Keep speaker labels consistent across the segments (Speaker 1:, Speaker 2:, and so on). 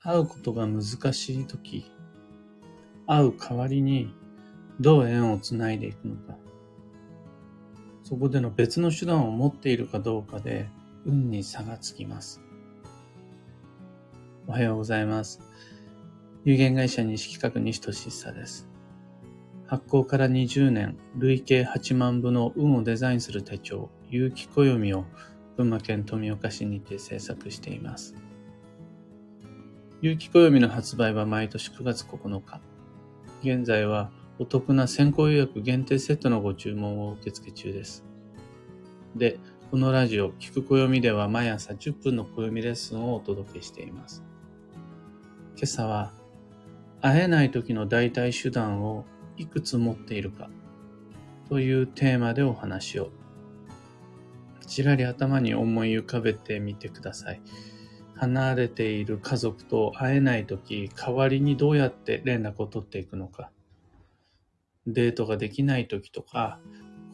Speaker 1: 会うことが難しいとき、会う代わりにどう縁をつないでいくのか。そこでの別の手段を持っているかどうかで運に差がつきます。おはようございます。有限会社西企画西俊久です。発行から20年、累計8万部の運をデザインする手帳、有機暦を群馬県富岡市にて制作しています。有機暦の発売は毎年9月9日。現在はお得な先行予約限定セットのご注文を受付中です。で、このラジオ、聞く暦では毎朝10分の暦レッスンをお届けしています。今朝は、会えない時の代替手段をいくつ持っているかというテーマでお話を。ちらり頭に思い浮かべてみてください。離れている家族と会えない時、代わりにどうやって連絡を取っていくのか。デートができない時とか、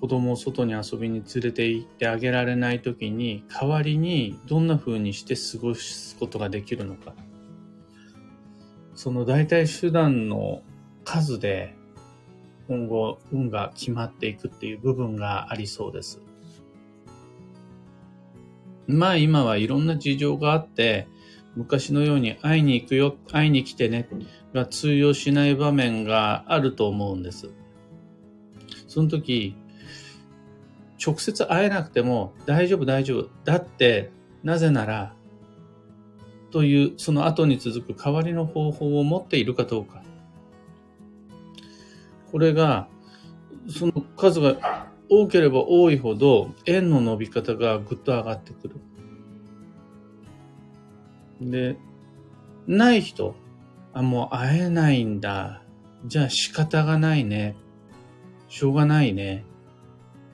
Speaker 1: 子供を外に遊びに連れて行ってあげられない時に、代わりにどんな風にして過ごすことができるのか。その代替手段の数で今後運が決まっていくっていう部分がありそうです。まあ今はいろんな事情があって、昔のように会いに行くよ、会いに来てねが通用しない場面があると思うんです。その時、直接会えなくても大丈夫大丈夫。だって、なぜなら、というその後に続く代わりの方法を持っているかどうか。これが、その数が多ければ多いほど円の伸び方がぐっと上がってくる。で、ない人、あ、もう会えないんだ。じゃあ仕方がないね。しょうがないね。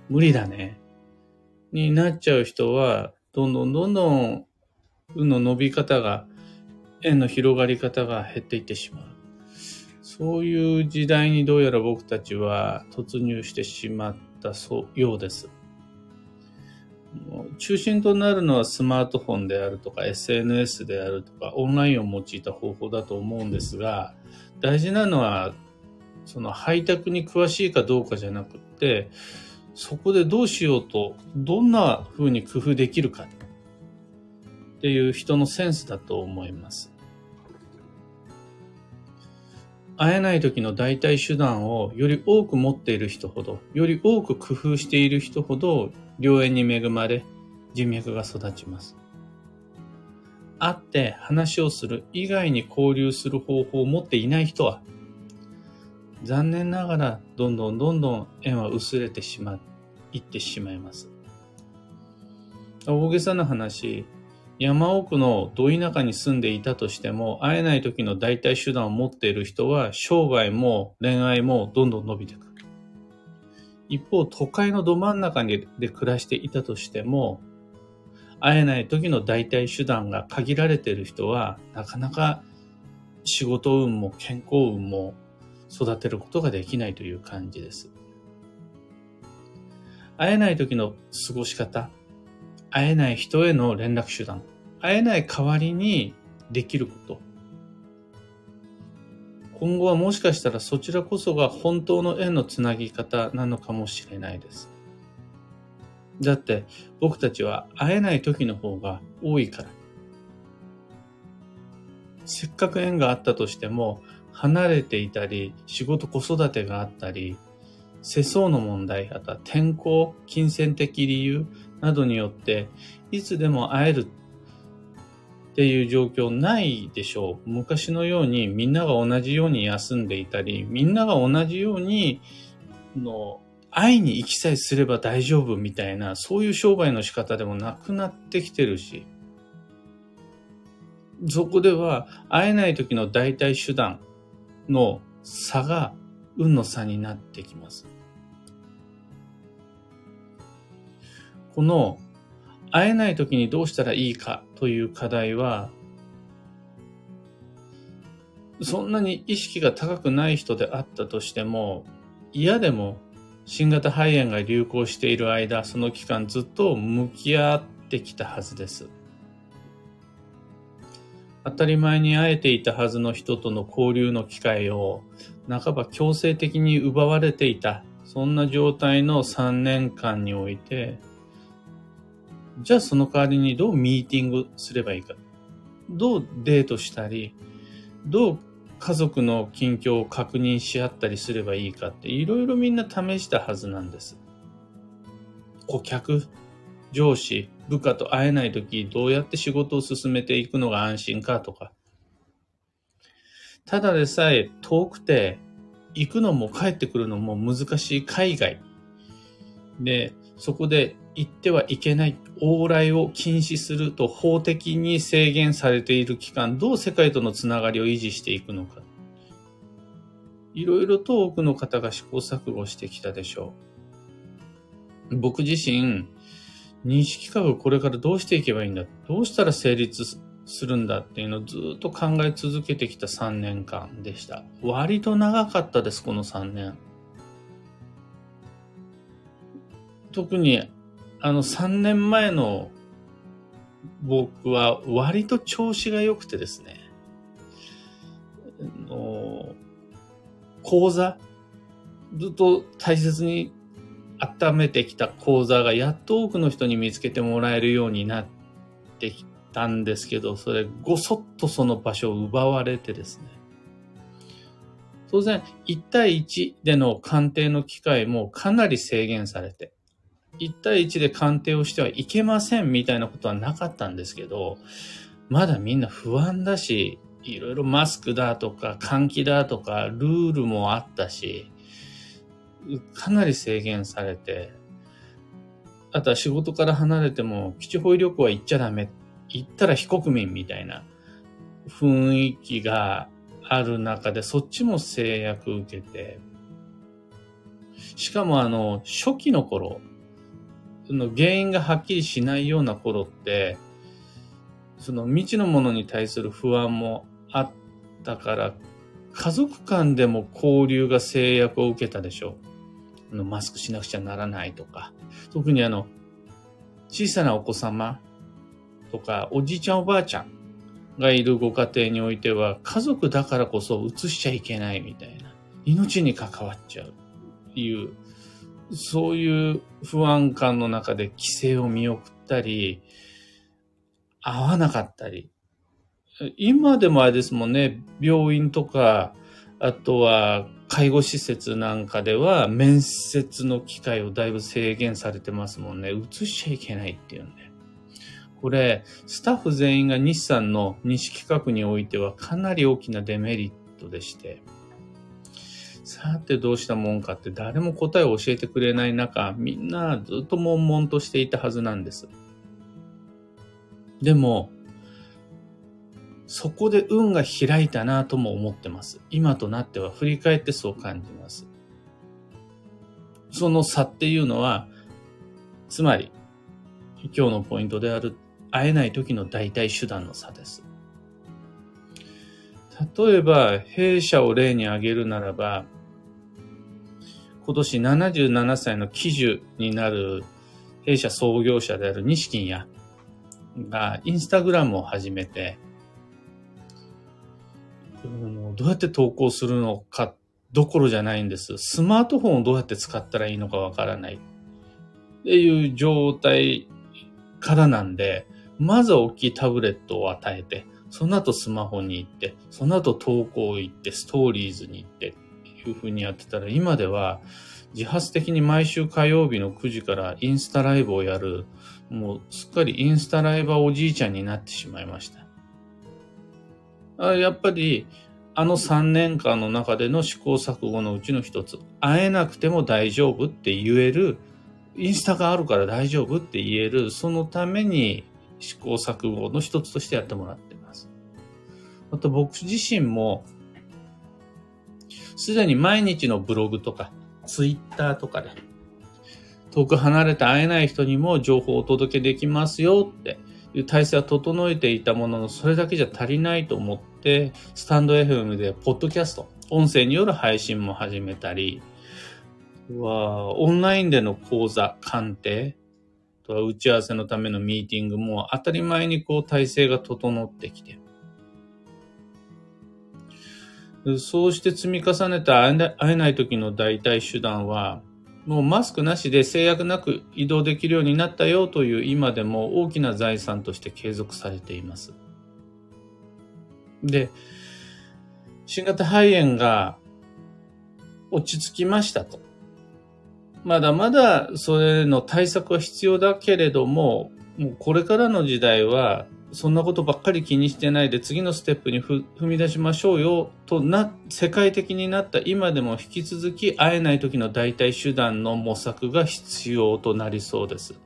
Speaker 1: 無理だね。になっちゃう人は、どんどんどんどん、運の伸び方が、円の広がり方が減っていってしまう。そういう時代にどうやら僕たちは突入してしまってたそうようです。中心となるのはスマートフォンであるとか SNS であるとかオンラインを用いた方法だと思うんですが大事なのはその配達に詳しいかどうかじゃなくってそこでどうしようとどんな風に工夫できるかっていう人のセンスだと思います。会えない時の代替手段をより多く持っている人ほど、より多く工夫している人ほど、良縁に恵まれ、人脈が育ちます。会って話をする以外に交流する方法を持っていない人は、残念ながらどんどんどんどん縁は薄れてしまいってしまいます。大げさな話、山奥のど田舎に住んでいたとしても、会えない時の代替手段を持っている人は、生涯も恋愛もどんどん伸びていく。一方、都会のど真ん中で暮らしていたとしても、会えない時の代替手段が限られている人は、なかなか仕事運も健康運も育てることができないという感じです。会えない時の過ごし方、会えない人への連絡手段、会えない代わりにできること。今後はもしかしたらそちらこそが本当の縁のつなぎ方なのかもしれないです。だって僕たちは会えない時の方が多いから。せっかく縁があったとしても離れていたり仕事子育てがあったり世相の問題、あとは天候、金銭的理由などによっていつでも会えるっていう状況ないでしょう。昔のようにみんなが同じように休んでいたり、みんなが同じようにの会いに行きさえすれば大丈夫みたいな、そういう商売の仕方でもなくなってきてるし、そこでは会えない時の代替手段の差が運の差になってきます。この会えない時にどうしたらいいかという課題は、そんなに意識が高くない人であったとしても、嫌でも新型肺炎が流行している間、その期間ずっと向き合ってきたはずです。当たり前に会えていたはずの人との交流の機会を半ば強制的に奪われていた、そんな状態の3年間において、じゃあその代わりにどうミーティングすればいいか。どうデートしたり、どう家族の近況を確認し合ったりすればいいかっていろいろみんな試したはずなんです。顧客、上司、部下と会えないときどうやって仕事を進めていくのが安心かとか。ただでさえ遠くて行くのも帰ってくるのも難しい海外。で、そこで行ってはいけない往来を禁止すると法的に制限されている期間、どう世界とのつながりを維持していくのか。いろいろと多くの方が試行錯誤してきたでしょう。僕自身、認識科学これからどうしていけばいいんだどうしたら成立するんだっていうのをずっと考え続けてきた3年間でした。割と長かったです、この3年。特にあの3年前の僕は割と調子が良くてですね、の講座、ずっと大切に温めてきた講座がやっと多くの人に見つけてもらえるようになってきたんですけど、それごそっとその場所を奪われてですね。当然、1対1での鑑定の機会もかなり制限されて、1対1で鑑定をしてはいけませんみたいなことはなかったんですけど、まだみんな不安だし、いろいろマスクだとか換気だとかルールもあったし、かなり制限されて、あとは仕事から離れても基地保医旅行は行っちゃダメ。行ったら非国民みたいな雰囲気がある中でそっちも制約受けて、しかもあの、初期の頃、その原因がはっきりしないような頃って、その未知のものに対する不安もあったから、家族間でも交流が制約を受けたでしょう。あのマスクしなくちゃならないとか。特にあの、小さなお子様とか、おじいちゃんおばあちゃんがいるご家庭においては、家族だからこそ移しちゃいけないみたいな。命に関わっちゃうって。いう、そういう不安感の中で規制を見送ったり、合わなかったり。今でもあれですもんね、病院とか、あとは介護施設なんかでは面接の機会をだいぶ制限されてますもんね。移しちゃいけないっていうんで。これ、スタッフ全員が日産の西企画においてはかなり大きなデメリットでして、さてどうしたもんかって誰も答えを教えてくれない中、みんなずっと悶々としていたはずなんです。でも、そこで運が開いたなとも思ってます。今となっては振り返ってそう感じます。その差っていうのは、つまり、今日のポイントである会えない時の代替手段の差です。例えば、弊社を例に挙げるならば、今年77歳の喜寿になる弊社創業者である西金屋がインスタグラムを始めて、どうやって投稿するのかどころじゃないんです。スマートフォンをどうやって使ったらいいのかわからないっていう状態からなんで、まずは大きいタブレットを与えて、その後スマホに行って、その後投稿行って、ストーリーズに行っていうふうにやってたら、今では自発的に毎週火曜日の9時からインスタライブをやる、もうすっかりインスタライバーおじいちゃんになってしまいました。あやっぱり、あの3年間の中での試行錯誤のうちの一つ、会えなくても大丈夫って言える、インスタがあるから大丈夫って言える、そのために試行錯誤の一つとしてやってもらってます。また僕自身も、すでに毎日のブログとか、ツイッターとかで、遠く離れて会えない人にも情報をお届けできますよっていう体制は整えていたものの、それだけじゃ足りないと思って、スタンド FM でポッドキャスト、音声による配信も始めたり、はオンラインでの講座、鑑定、とは打ち合わせのためのミーティングも当たり前にこう体制が整ってきて、そうして積み重ねた会えない時の代替手段は、もうマスクなしで制約なく移動できるようになったよという今でも大きな財産として継続されています。で、新型肺炎が落ち着きましたと。まだまだそれの対策は必要だけれども、もうこれからの時代はそんなことばっかり気にしてないで次のステップに踏み出しましょうよとな、世界的になった今でも引き続き会えない時の代替手段の模索が必要となりそうです。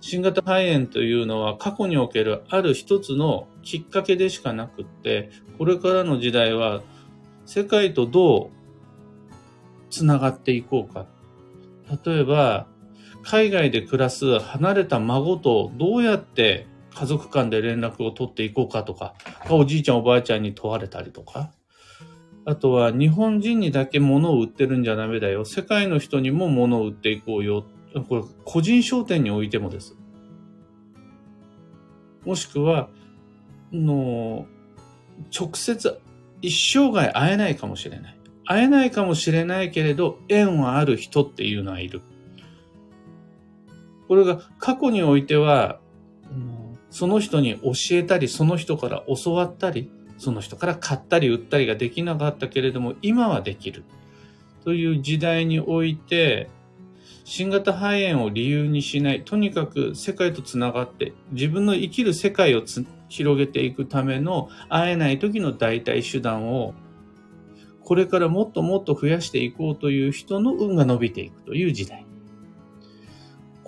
Speaker 1: 新型肺炎というのは過去におけるある一つのきっかけでしかなくって、これからの時代は世界とどうつながっていこうか。例えば、海外で暮らす離れた孫とどうやって家族間で連絡を取っていこうかとか、おじいちゃんおばあちゃんに問われたりとか、あとは日本人にだけ物を売ってるんじゃダメだよ。世界の人にも物を売っていこうよ。これ個人商店においてもです。もしくは、の、直接一生涯会えないかもしれない。会えないかもしれないけれど、縁はある人っていうのはいる。これが過去においては、その人に教えたり、その人から教わったり、その人から買ったり売ったりができなかったけれども、今はできる。という時代において、新型肺炎を理由にしない、とにかく世界とつながって、自分の生きる世界を広げていくための会えない時の代替手段を、これからもっともっと増やしていこうという人の運が伸びていくという時代。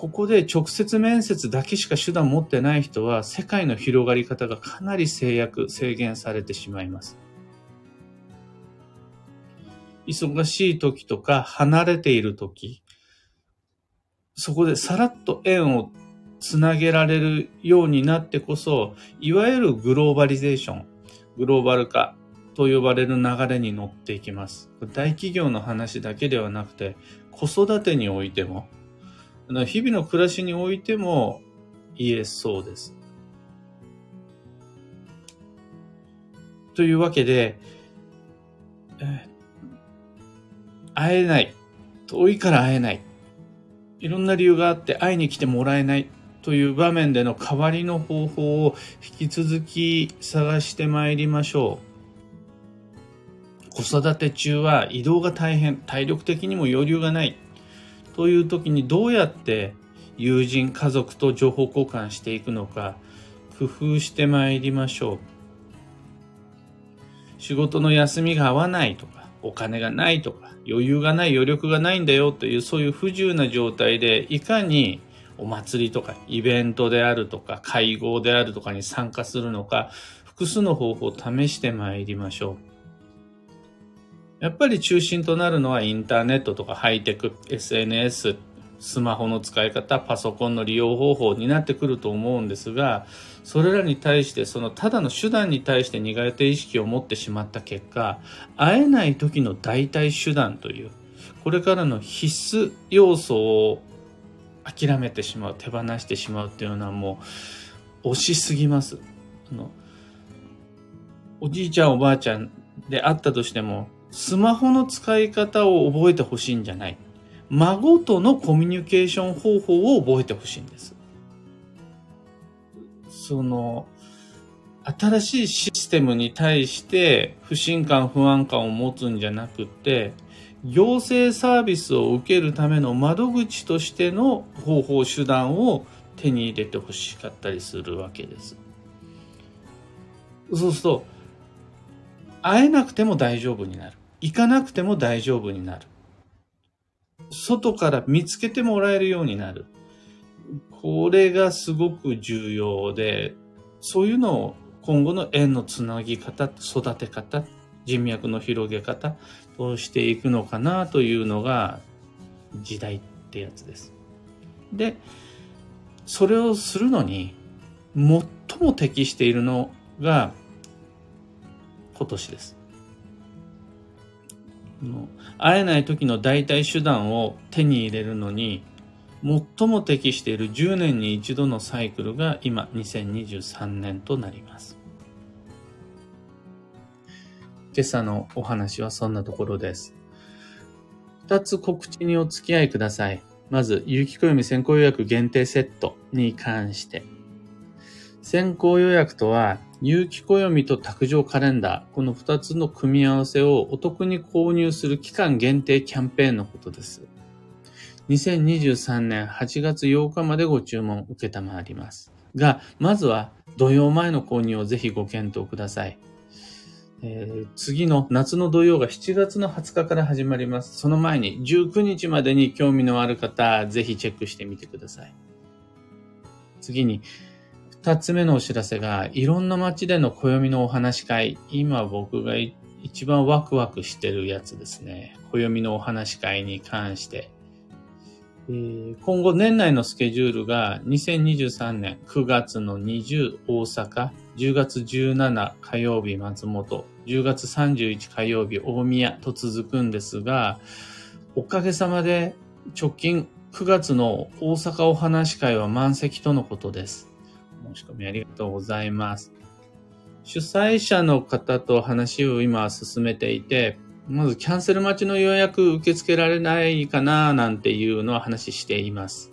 Speaker 1: ここで直接面接だけしか手段持ってない人は世界の広がり方がかなり制約、制限されてしまいます。忙しい時とか離れている時、そこでさらっと縁をつなげられるようになってこそ、いわゆるグローバリゼーション、グローバル化と呼ばれる流れに乗っていきます。大企業の話だけではなくて、子育てにおいても、日々の暮らしにおいても言えそうです。というわけで、会えない。遠いから会えない。いろんな理由があって会いに来てもらえないという場面での代わりの方法を引き続き探してまいりましょう。子育て中は移動が大変、体力的にも余裕がない。という時にどうやって友人、家族と情報交換していくのか工夫してまいりましょう。仕事の休みが合わないとか、お金がないとか、余裕がない、余力がないんだよというそういう不自由な状態でいかにお祭りとかイベントであるとか会合であるとかに参加するのか複数の方法を試してまいりましょう。やっぱり中心となるのはインターネットとかハイテク、SNS、スマホの使い方、パソコンの利用方法になってくると思うんですが、それらに対して、そのただの手段に対して苦手意識を持ってしまった結果、会えない時の代替手段という、これからの必須要素を諦めてしまう、手放してしまうっていうのはもう、惜しすぎます。あのおじいちゃんおばあちゃんであったとしても、スマホの使い方を覚えてほしいんじゃない。孫とのコミュニケーション方法を覚えてほしいんです。その、新しいシステムに対して不信感、不安感を持つんじゃなくて、行政サービスを受けるための窓口としての方法、手段を手に入れてほしかったりするわけです。そうすると、会えなくても大丈夫になる。行かなくても大丈夫になる。外から見つけてもらえるようになる。これがすごく重要で、そういうのを今後の縁のつなぎ方、育て方、人脈の広げ方、どうしていくのかなというのが時代ってやつです。で、それをするのに最も適しているのが今年です。会えない時の代替手段を手に入れるのに最も適している10年に一度のサイクルが今2023年となります。今朝のお話はそんなところです。二つ告知にお付き合いください。まず、有機暦先行予約限定セットに関して。先行予約とは、有機暦と卓上カレンダー、この二つの組み合わせをお得に購入する期間限定キャンペーンのことです。2023年8月8日までご注文受けたまわります。が、まずは土曜前の購入をぜひご検討ください。えー、次の夏の土曜が7月の20日から始まります。その前に19日までに興味のある方、ぜひチェックしてみてください。次に、二つ目のお知らせが、いろんな街での暦のお話会。今僕が一番ワクワクしてるやつですね。暦のお話会に関して。今後年内のスケジュールが2023年9月の20大阪、10月17火曜日松本、10月31火曜日大宮と続くんですが、おかげさまで直近9月の大阪お話会は満席とのことです。申し込みありがとうございます。主催者の方と話を今進めていて、まずキャンセル待ちの予約受け付けられないかななんていうのは話しています。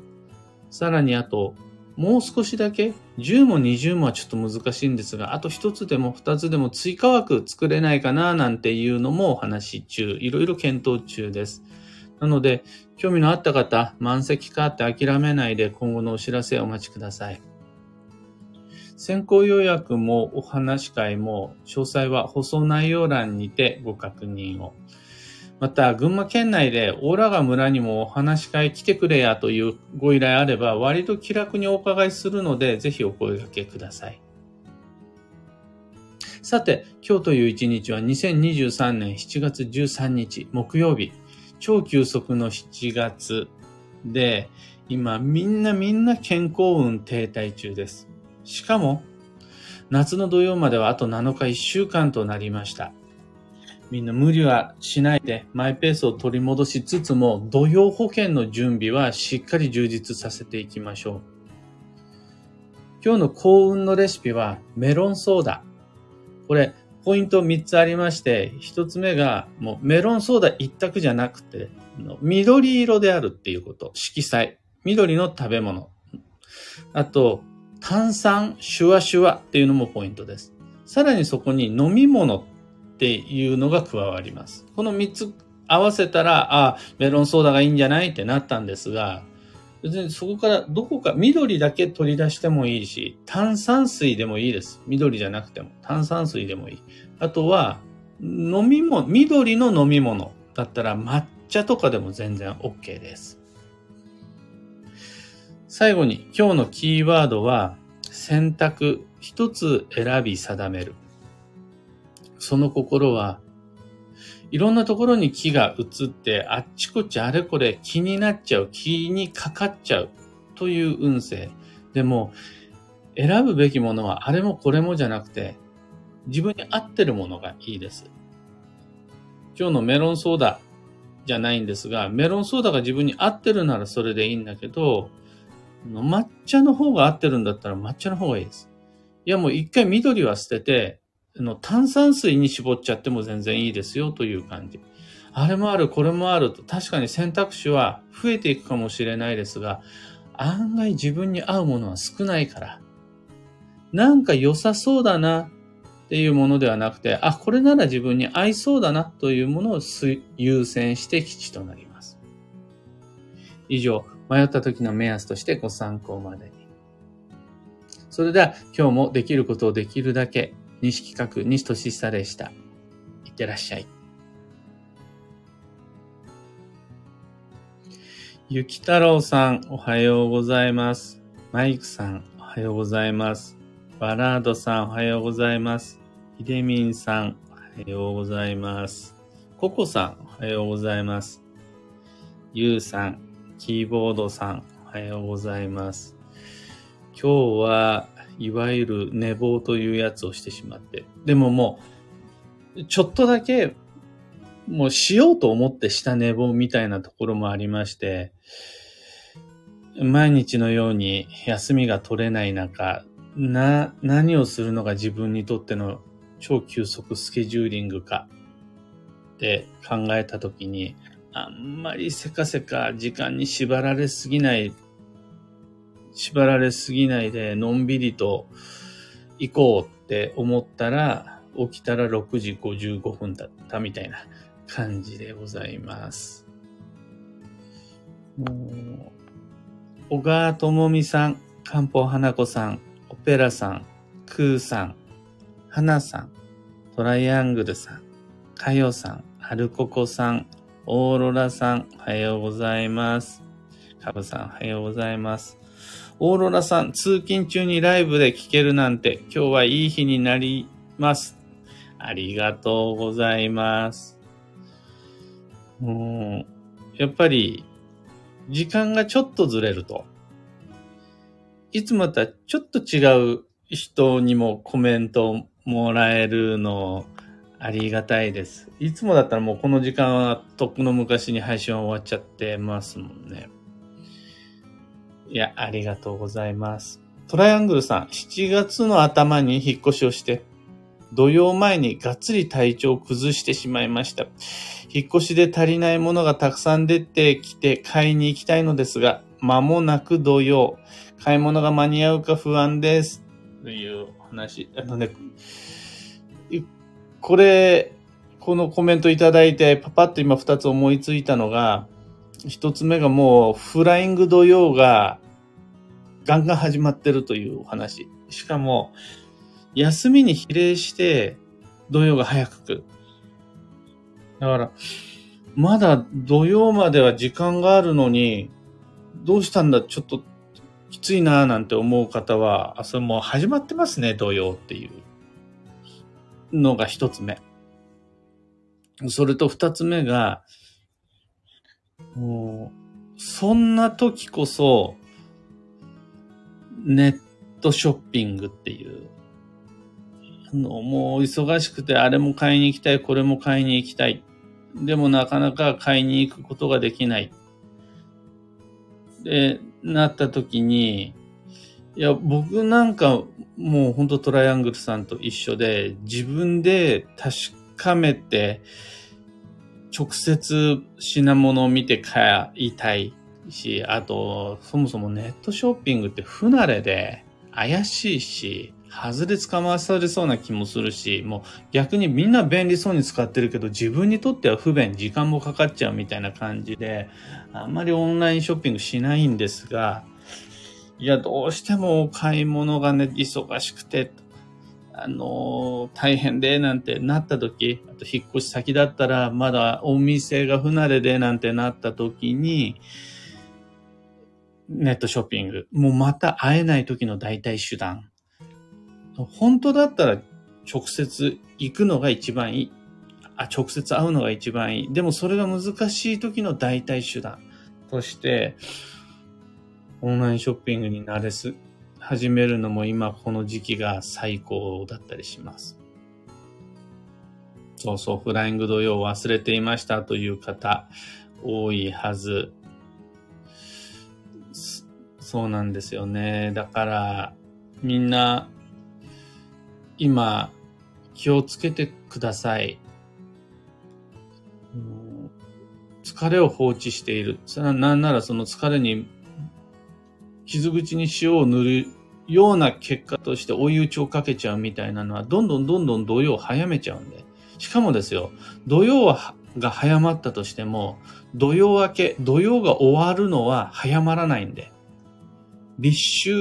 Speaker 1: さらにあと、もう少しだけ、10も20もはちょっと難しいんですが、あと1つでも2つでも追加枠作れないかななんていうのもお話中、いろいろ検討中です。なので、興味のあった方、満席かって諦めないで今後のお知らせをお待ちください。先行予約もお話し会も詳細は放送内容欄にてご確認を。また、群馬県内でオーラガ村にもお話し会来てくれやというご依頼あれば割と気楽にお伺いするのでぜひお声掛けください。さて、今日という一日は2023年7月13日木曜日、超急速の7月で、今みんなみんな健康運停滞中です。しかも、夏の土曜まではあと7日1週間となりました。みんな無理はしないでマイペースを取り戻しつつも土曜保険の準備はしっかり充実させていきましょう。今日の幸運のレシピはメロンソーダ。これ、ポイント3つありまして、1つ目がもうメロンソーダ一択じゃなくて、緑色であるっていうこと。色彩。緑の食べ物。あと、炭酸シュワシュワっていうのもポイントです。さらにそこに飲み物っていうのが加わります。この3つ合わせたら、あ、メロンソーダがいいんじゃないってなったんですが、別にそこからどこか緑だけ取り出してもいいし、炭酸水でもいいです。緑じゃなくても。炭酸水でもいい。あとは、飲み物、緑の飲み物だったら抹茶とかでも全然 OK です。最後に今日のキーワードは選択一つ選び定める。その心はいろんなところに気が移ってあっちこっちあれこれ気になっちゃう、気にかかっちゃうという運勢。でも選ぶべきものはあれもこれもじゃなくて自分に合ってるものがいいです。今日のメロンソーダじゃないんですが、メロンソーダが自分に合ってるならそれでいいんだけど、抹茶の方が合ってるんだったら抹茶の方がいいです。いやもう一回緑は捨てて、あの炭酸水に絞っちゃっても全然いいですよという感じ。あれもある、これもあると、確かに選択肢は増えていくかもしれないですが、案外自分に合うものは少ないから、なんか良さそうだなっていうものではなくて、あ、これなら自分に合いそうだなというものを優先して吉となります。以上、迷った時の目安としてご参考までに。それでは今日もできることをできるだけ、西企画西俊久でした。いってらっしゃい。ゆき太郎さん、おはようございます。マイクさん、おはようございます。バラードさん、おはようございます。ひでみんさん、おはようございます。ココさん、おはようございます。ゆうさん、キーボードさん、おはようございます。今日はいわゆる寝坊というやつをしてしまって。でももう、ちょっとだけ、もうしようと思ってした寝坊みたいなところもありまして、毎日のように休みが取れない中、な、何をするのが自分にとっての超急速スケジューリングかって考えたときに、あんまりせかせか時間に縛られすぎない、縛られすぎないで、のんびりと行こうって思ったら、起きたら6時55分だったみたいな感じでございます。小川智美さん、漢方花子さん、オペラさん、クーさん、花さん、トライアングルさん、かよさん、アルココさん、オーロラさん、おはようございます。カブさん、おはようございます。オーロラさん、通勤中にライブで聴けるなんて、今日はいい日になります。ありがとうございます。うん、やっぱり、時間がちょっとずれると、いつもとはちょっと違う人にもコメントもらえるのありがたいです。いつもだったらもうこの時間はとっくの昔に配信は終わっちゃってますもんね。いや、ありがとうございます。トライアングルさん、7月の頭に引っ越しをして、土曜前にがっつり体調を崩してしまいました。引っ越しで足りないものがたくさん出てきて買いに行きたいのですが、間もなく土曜、買い物が間に合うか不安です。という話。あのね、これ、このコメントいただいて、パパッと今二つ思いついたのが、一つ目がもう、フライング土曜が、ガンガン始まってるというお話。しかも、休みに比例して、土曜が早く来る。だから、まだ土曜までは時間があるのに、どうしたんだ、ちょっときついなぁなんて思う方は、あ、それもう始まってますね、土曜っていうのが一つ目。それと二つ目が、もう、そんな時こそ、ネットショッピングっていう、のもう忙しくてあれも買いに行きたい、これも買いに行きたい。でもなかなか買いに行くことができない。で、なった時に、いや、僕なんかもう本当トライアングルさんと一緒で、自分で確かめて、直接品物を見て買いたいし、あと、そもそもネットショッピングって不慣れで怪しいし、外れ捕まされそうな気もするし、もう逆にみんな便利そうに使ってるけど、自分にとっては不便、時間もかかっちゃうみたいな感じで、あんまりオンラインショッピングしないんですが、いや、どうしてもお買い物がね、忙しくて、あの大変で、なんてなった時、あと引っ越し先だったら、まだお店が不慣れで、なんてなった時に、ネットショッピング。もうまた会えない時の代替手段。本当だったら直接行くのが一番いい。あ、直接会うのが一番いい。でもそれが難しい時の代替手段として、オンラインショッピングに慣れす、始めるのも今この時期が最高だったりします。そうそう、フライング土曜忘れていましたという方多いはず。そうなんですよね。だから、みんな、今、気をつけてください。疲れを放置している。なんならその疲れに傷口に塩を塗るような結果として追い打ちをかけちゃうみたいなのは、どんどんどんどん土曜を早めちゃうんで。しかもですよ、土曜はが早まったとしても、土曜明け、土曜が終わるのは早まらないんで。立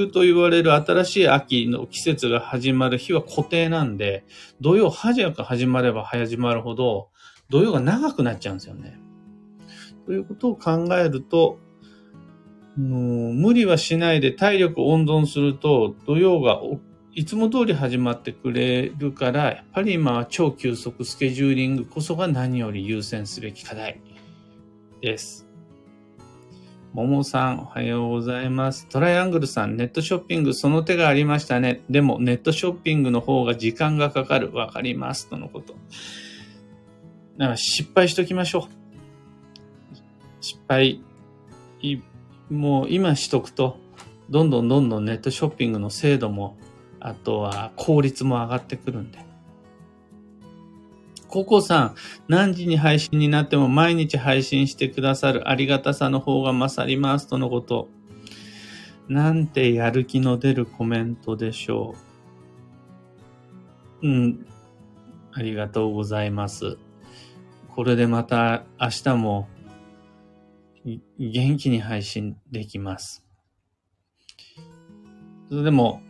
Speaker 1: 秋と言われる新しい秋の季節が始まる日は固定なんで、土曜早く始まれば始まるほど、土曜が長くなっちゃうんですよね。ということを考えると、もう無理はしないで体力温存すると土曜がいつも通り始まってくれるから、やっぱり今は超急速スケジューリングこそが何より優先すべき課題です。ももさん、おはようございます。トライアングルさん、ネットショッピングその手がありましたね。でも、ネットショッピングの方が時間がかかる。わかります。とのこと。だか失敗しときましょう。失敗、もう今しとくと、どんどんどんどんネットショッピングの精度も、あとは効率も上がってくるんで、ココさん、何時に配信になっても毎日配信してくださるありがたさの方が勝りますとのこと。なんてやる気の出るコメントでしょう。うん。ありがとうございます。これでまた明日も元気に配信できます。でも、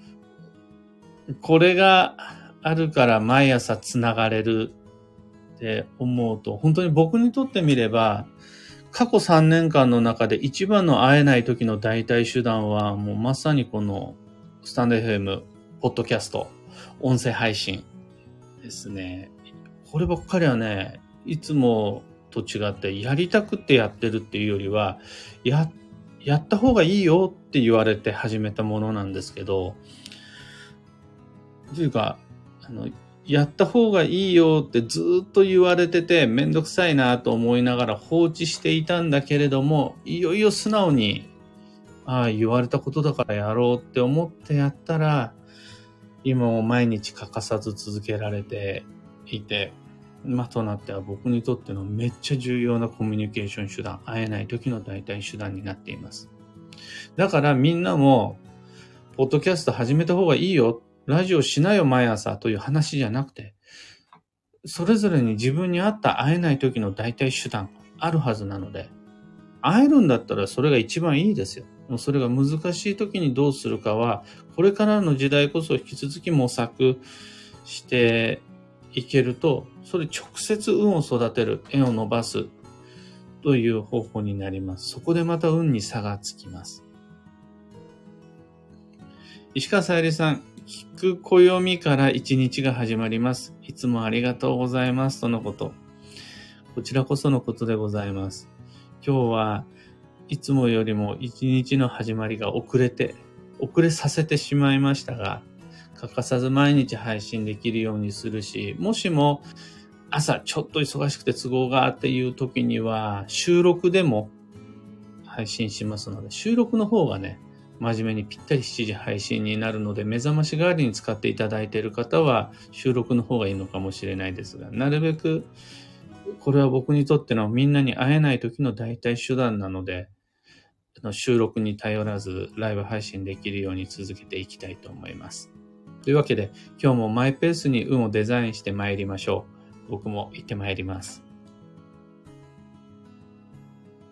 Speaker 1: これがあるから毎朝つながれるって思うと、本当に僕にとってみれば、過去3年間の中で一番の会えない時の代替手段は、もうまさにこのスタンド FM、ポッドキャスト、音声配信ですね。こればっかりはね、いつもと違ってやりたくてやってるっていうよりは、や、やった方がいいよって言われて始めたものなんですけど、というか、あの、やった方がいいよってずっと言われててめんどくさいなと思いながら放置していたんだけれども、いよいよ素直に、ああ、言われたことだからやろうって思ってやったら、今も毎日欠かさず続けられていて、今となっては僕にとってのめっちゃ重要なコミュニケーション手段、会えない時の代替手段になっています。だからみんなも、ポッドキャスト始めた方がいいよ、ラジオしなよ毎朝という話じゃなくて、それぞれに自分に合った会えない時の代替手段あるはずなので、会えるんだったらそれが一番いいですよ。もうそれが難しい時にどうするかは、これからの時代こそ引き続き模索していけると、それ直接運を育てる、縁を伸ばすという方法になります。そこでまた運に差がつきます。石川さゆりさん、聞く暦から一日が始まります。いつもありがとうございます。とのこと。こちらこそのことでございます。今日はいつもよりも一日の始まりが遅れて、遅れさせてしまいましたが、欠かさず毎日配信できるようにするし、もしも朝ちょっと忙しくて都合がっていう時には収録でも配信しますので、収録の方がね、真面目にぴったり7時配信になるので、目覚まし代わりに使っていただいている方は収録の方がいいのかもしれないですが、なるべくこれは僕にとってのみんなに会えない時の代替手段なので、収録に頼らずライブ配信できるように続けていきたいと思います。というわけで、今日もマイペースに運をデザインして参りましょう。僕も行ってまいります。